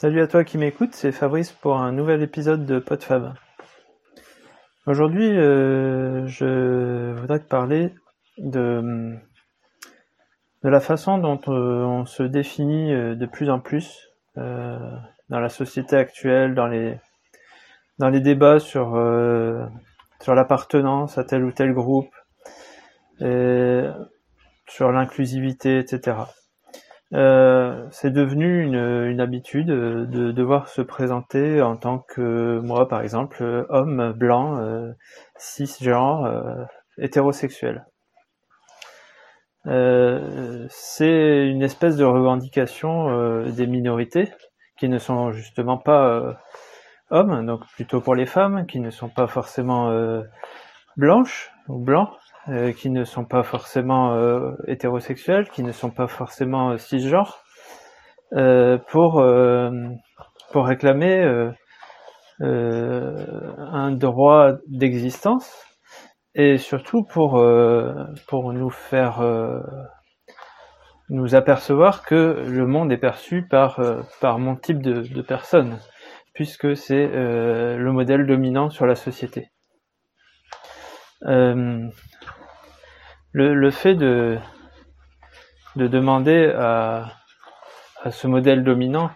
Salut à toi qui m'écoute, c'est Fabrice pour un nouvel épisode de PodFab. Aujourd'hui, euh, je voudrais te parler de, de la façon dont euh, on se définit euh, de plus en plus dans la société actuelle, dans les, dans les débats sur, sur l'appartenance à tel ou tel groupe, et sur l'inclusivité, etc. Euh, c'est devenu une, une habitude euh, de devoir se présenter en tant que moi, par exemple, homme blanc, euh, cisgenre, hétérosexuel. C'est une espèce de revendication des minorités qui ne sont justement pas hommes, donc plutôt pour les femmes, qui ne sont pas forcément blanches ou blancs, euh, qui ne sont pas forcément euh, hétérosexuels, qui ne sont pas forcément euh, cisgenres, pour pour réclamer un droit d'existence et surtout pour pour nous faire nous apercevoir que le monde est perçu par par mon type de, de personne puisque c'est le modèle dominant sur la société. Euh, le, le fait de, de demander à, ce modèle dominant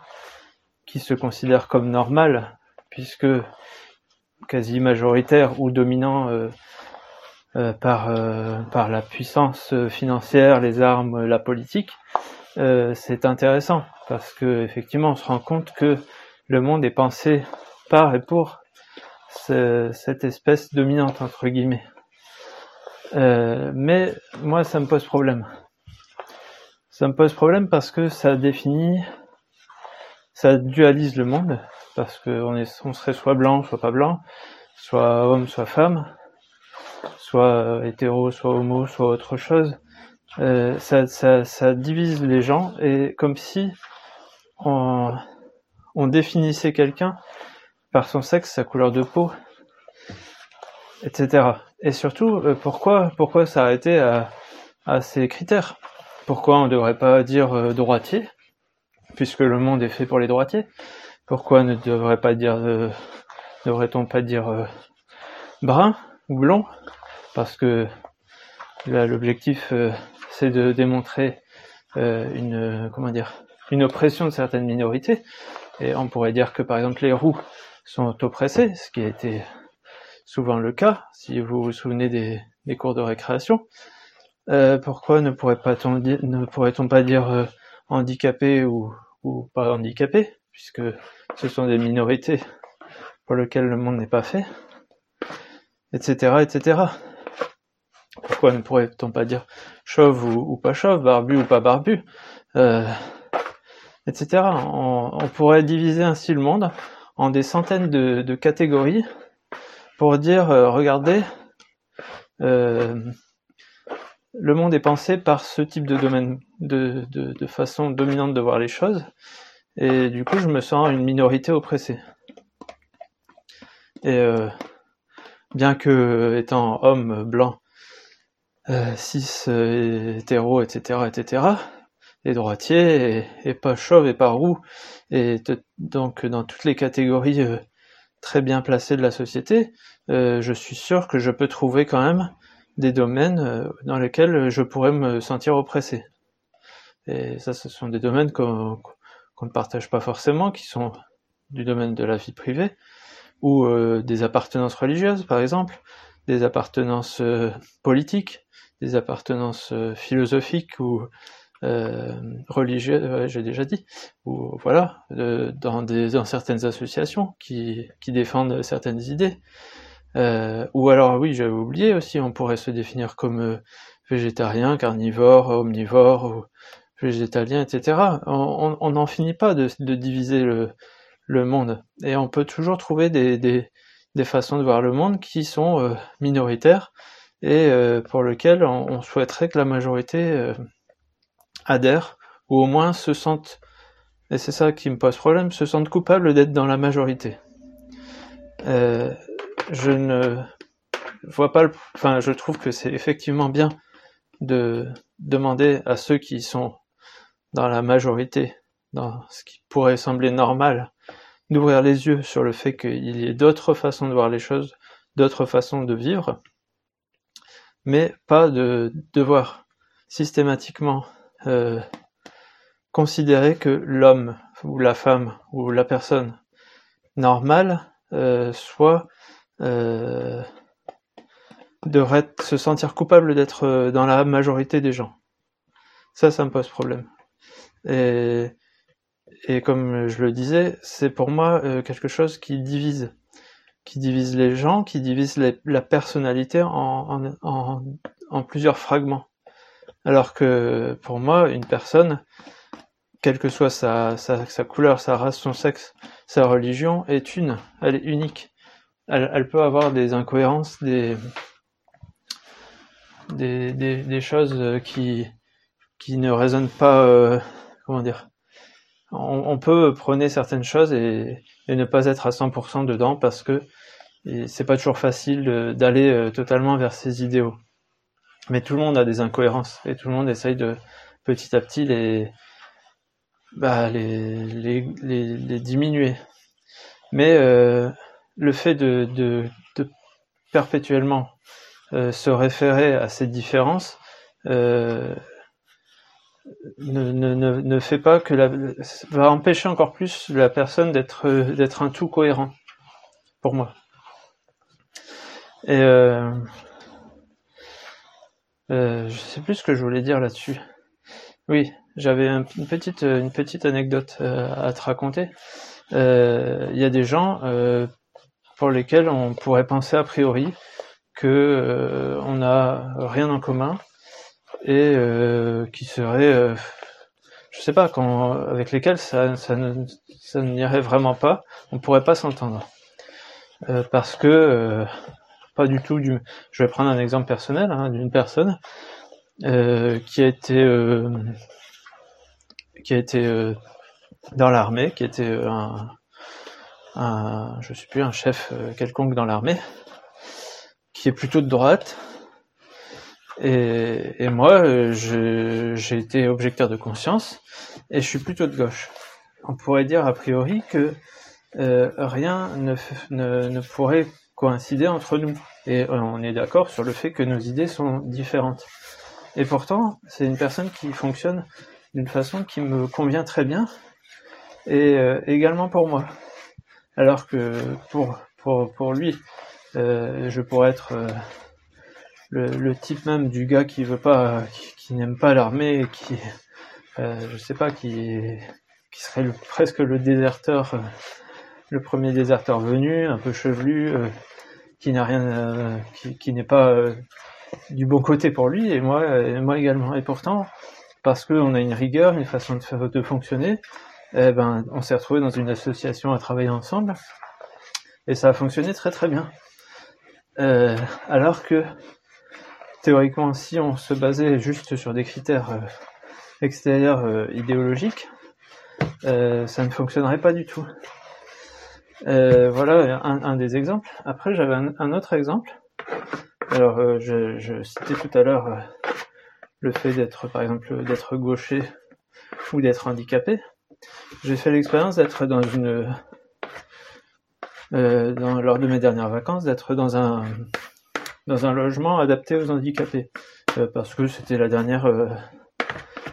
qui se considère comme normal, puisque quasi majoritaire ou dominant euh, euh, par, la puissance financière, les armes, la politique, c'est intéressant parce que effectivement on se rend compte que le monde est pensé par et pour ce, cette espèce dominante entre guillemets. Euh, mais moi, ça me pose problème. Ça me pose problème parce que ça définit, ça dualise le monde, parce qu'on on serait soit blanc, soit pas blanc, soit homme, soit femme, soit hétéro, soit homo, soit autre chose. Euh, ça, ça, ça, divise les gens et comme si on, on définissait quelqu'un par son sexe, sa couleur de peau, etc. Et surtout, euh, pourquoi, pourquoi s'arrêter à, à ces critères? Pourquoi on ne devrait pas dire euh, droitier, puisque le monde est fait pour les droitiers. Pourquoi ne devrait pas dire, euh, devrait-on pas dire brun ou blond Parce que l'objectif, c'est de démontrer une, comment dire, une oppression de certaines minorités. Et on pourrait dire que par exemple les roux sont oppressés, ce qui a été souvent le cas, si vous vous souvenez des, cours de récréation. Euh, pourquoi ne pourrait-on pas dire euh, handicapé ou, pas handicapé, puisque ce sont des minorités pour lesquelles le monde n'est pas fait, etc., etc. Pourquoi ne pourrait-on pas dire chauve ou, pas chauve, barbu ou pas barbu, euh, etc. On, pourrait diviser ainsi le monde en des centaines de catégories dire, euh, regardez, euh, le monde est pensé par ce type de domaine, de, façon dominante de voir les choses, et du coup je me sens une minorité oppressée. Et euh, bien que étant homme blanc, cis, hétéro, etc., etc., et droitier, et, pas chauve et pas roux, et donc dans toutes les catégories très bien placé de la société, euh, je suis sûr que je peux trouver quand même des domaines euh, dans lesquels je pourrais me sentir oppressé. Et ça, ce sont des domaines qu'on qu ne partage pas forcément, qui sont du domaine de la vie privée, ou euh, des appartenances religieuses, par exemple, des appartenances politiques, des appartenances philosophiques ou euh, religieux, j'ai déjà dit, ou voilà, euh, dans, des, certaines associations qui, défendent certaines idées. Euh, ou alors, oui, j'avais oublié aussi, on pourrait se définir comme euh, végétarien, carnivore, omnivore, végétalien, etc. On n'en finit pas de, diviser le, monde. Et on peut toujours trouver des, façons de voir le monde qui sont euh, minoritaires et euh, pour lesquelles on, on, souhaiterait que la majorité adhèrent, ou au moins se sentent, et c'est ça qui me pose problème, se sentent coupables d'être dans la majorité. Euh, je ne vois pas le, enfin, je trouve que c'est effectivement bien de demander à ceux qui sont dans la majorité dans ce qui pourrait sembler normal, d'ouvrir les yeux sur le fait qu'il y ait d'autres façons de voir les choses, d'autres façons de vivre, mais pas de devoir systématiquement euh, considérer que l'homme ou la femme ou la personne normale euh, soit euh, devrait se sentir coupable d'être dans la majorité des gens. Ça, ça me pose problème. Et, comme je le disais, c'est pour moi quelque chose qui divise, qui divise les gens, qui divise la personnalité en, plusieurs fragments. Alors que pour moi, une personne, quelle que soit sa, sa, sa, couleur, sa race, son sexe, sa religion, est une, elle est unique. Elle, peut avoir des incohérences, des, des, des, choses qui, qui ne résonnent pas, euh, comment dire, on, peut prôner certaines choses et, et, ne pas être à 100% dedans parce que c'est pas toujours facile d'aller euh, totalement vers ces idéaux. Mais tout le monde a des incohérences et tout le monde essaye de petit à petit les, bah, diminuer. Mais euh, le fait de, perpétuellement euh, se référer à ces différences euh, ne, fait pas que va empêcher encore plus la personne d'être d'être un tout cohérent pour moi. Et euh, euh, je sais plus ce que je voulais dire là-dessus. Oui, j'avais une petite une petite anecdote euh, à te raconter. Euh, il y a des gens pour lesquels on pourrait penser a priori que euh, on n'a rien en commun et euh, qui seraient, euh, je sais pas, avec lesquels ça, ça ne ça n'irait vraiment pas, on pourrait pas s'entendre parce que pas du tout du. Je vais prendre un exemple personnel hein, d'une personne qui a été qui a été dans l'armée, qui était un, un, je sais plus, un chef quelconque dans l'armée, qui est plutôt de droite. Et, et moi, j'ai été objecteur de conscience et je suis plutôt de gauche. On pourrait dire a priori que euh, rien ne, ne, pourrait coïncider entre nous. Et on est d'accord sur le fait que nos idées sont différentes. Et pourtant, c'est une personne qui fonctionne d'une façon qui me convient très bien, et euh, également pour moi. Alors que pour, pour, pour lui, euh, je pourrais être euh, le, type même du gars qui veut pas, qui, n'aime pas l'armée, qui, euh, je sais pas, qui, qui serait le, presque le déserteur, euh, le premier déserteur venu, un peu chevelu, euh, qui n'a rien, qui, qui n'est pas du bon côté pour lui et moi, également. Et pourtant, parce qu'on a une rigueur, une façon de, de fonctionner, eh ben, on s'est retrouvé dans une association à travailler ensemble et ça a fonctionné très très bien. Euh, alors que théoriquement, si on se basait juste sur des critères euh, extérieurs euh, idéologiques, euh, ça ne fonctionnerait pas du tout. Euh, voilà un, des exemples. Après, j'avais un, autre exemple. Alors, euh, je, citais tout à l'heure le fait d'être, par exemple, d'être gaucher ou d'être handicapé. J'ai fait l'expérience d'être dans une euh, dans, lors de mes dernières vacances, d'être dans un logement adapté aux handicapés, euh, parce que c'était la dernière euh,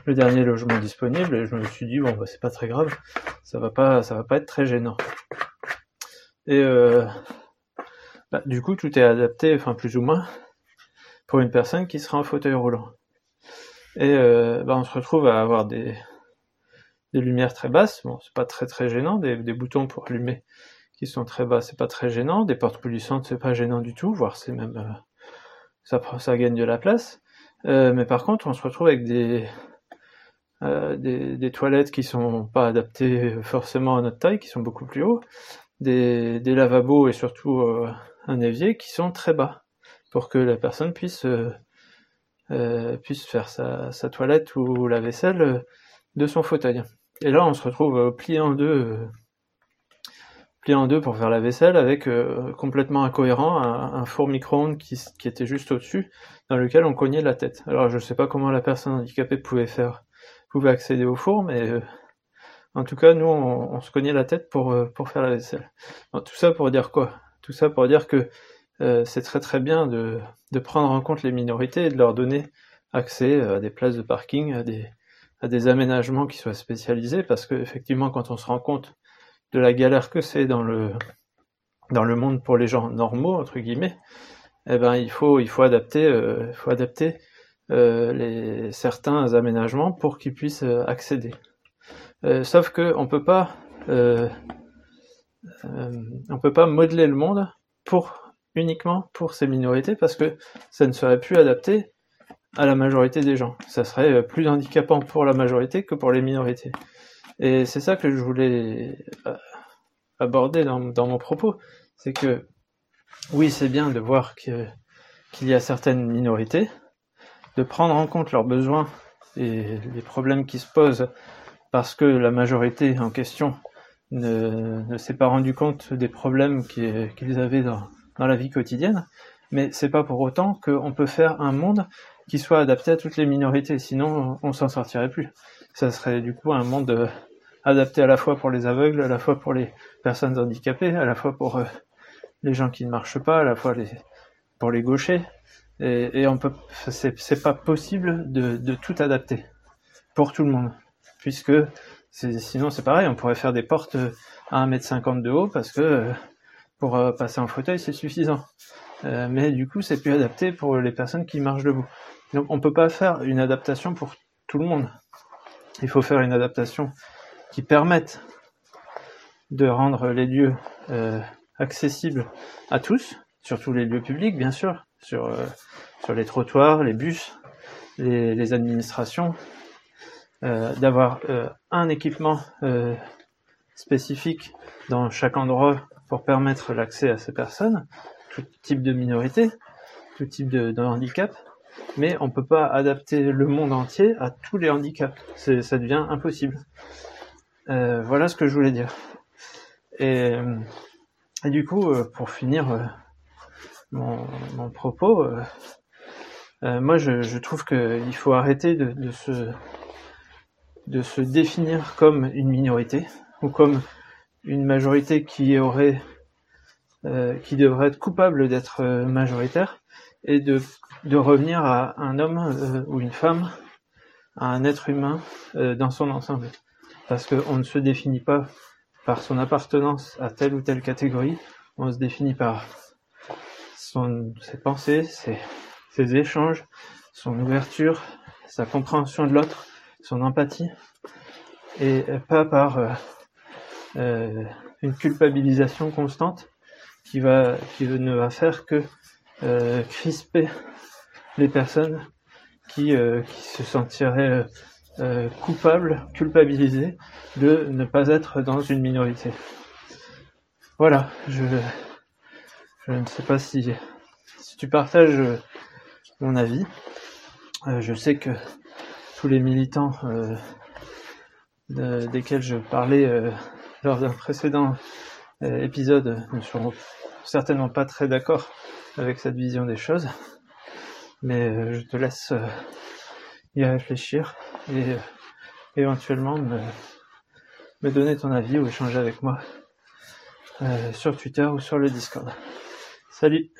le dernier logement disponible, et je me suis dit bon bah c'est pas très grave, ça va ça va pas être très gênant. Et euh, bah, du coup tout est adapté, enfin plus ou moins, pour une personne qui sera en fauteuil roulant. Et euh, bah, on se retrouve à avoir des des lumières très basses, bon c'est pas très très gênant, des, boutons pour allumer qui sont très bas, c'est pas très gênant. Des portes coulissantes, c'est pas gênant du tout, voire c'est même euh, ça, ça gagne de la place. Euh, mais par contre, on se retrouve avec des, des, des toilettes qui sont pas adaptées forcément à notre taille, qui sont beaucoup plus hauts, des, lavabos et surtout euh, un évier qui sont très bas pour que la personne puisse euh, euh, puisse faire sa, sa, toilette ou la vaisselle de son fauteuil. Et là, on se retrouve plié en deux en deux pour faire la vaisselle avec complètement incohérent un, four micro-ondes qui, qui, était juste au-dessus dans lequel on cognait la tête. Alors je sais pas comment la personne handicapée pouvait faire, pouvait accéder au four, mais En tout cas, nous, on, se cognait la tête pour, pour faire la vaisselle. tout ça pour dire quoi? Tout ça pour dire que c'est très très bien de, de prendre en compte les minorités et de leur donner accès à des places de parking, à des, à des aménagements qui soient spécialisés, parce que effectivement, quand on se rend compte de la galère que c'est dans le dans le monde pour les gens normaux entre guillemets, eh ben il faut il faut adapter euh, faut adapter euh, les certains aménagements pour qu'ils puissent euh, sauf que on peut pas on peut pas modeler le monde uniquement pour ces minorités parce que ça ne serait plus adapté à la majorité des gens. Ça serait plus handicapant pour la majorité que pour les minorités. Et c'est ça que je voulais aborder dans mon propos. C'est que oui, c'est bien de voir qu'il y a certaines minorités, de prendre en compte leurs besoins et les problèmes qui se posent parce que la majorité en question ne, s'est pas rendu compte des problèmes qu'ils avaient dans, la vie quotidienne, mais c'est pas pour autant qu'on peut faire un monde qui soit adapté à toutes les minorités, sinon on s'en sortirait plus. Ça serait du coup un monde euh, adapté à la fois pour les aveugles, à la fois pour les personnes handicapées, à la fois pour euh, les gens qui ne marchent pas, à la fois pour les gauchers. Et, et on peut, c'est pas possible de, tout adapter pour tout le monde, puisque sinon c'est pareil, on pourrait faire des portes à 1m50 de haut parce que pour euh, passer en fauteuil c'est suffisant. Euh, mais du coup c'est plus adapté pour les personnes qui marchent debout. Donc on peut pas faire une adaptation pour tout le monde. Il faut faire une adaptation qui permette de rendre les lieux euh, accessibles à tous, surtout les lieux publics bien sûr, sur, euh, les trottoirs, les bus, les, administrations, euh, d'avoir euh, un équipement euh, spécifique dans chaque endroit pour permettre l'accès à ces personnes, tout type de minorité, tout type de, handicap, mais on peut pas adapter le monde entier à tous les handicaps, ça devient impossible. Euh, voilà ce que je voulais dire. Et, du coup, euh, pour finir euh, mon, propos, euh, moi je, trouve qu'il faut arrêter de, se, de se définir comme une minorité ou comme une majorité qui aurait qui devrait être coupable d'être majoritaire et de, de revenir à un homme ou une femme, à un être humain dans son ensemble. Parce qu'on ne se définit pas par son appartenance à telle ou telle catégorie, on se définit par son, ses pensées, ses échanges, son ouverture, sa compréhension de l'autre, son empathie, et pas par euh, euh, une culpabilisation constante qui va qui ne va faire que euh, crisper les personnes qui, qui se sentiraient euh, coupable, culpabilisé de ne pas être dans une minorité. Voilà, je, je ne sais pas si, si tu partages mon avis. Je sais que tous les militants euh, de, desquels je parlais euh, lors d'un précédent épisode ne seront certainement pas très d'accord avec cette vision des choses, mais je te laisse y réfléchir et euh, éventuellement me, me donner ton avis ou échanger avec moi euh, sur Twitter ou sur le Discord. Salut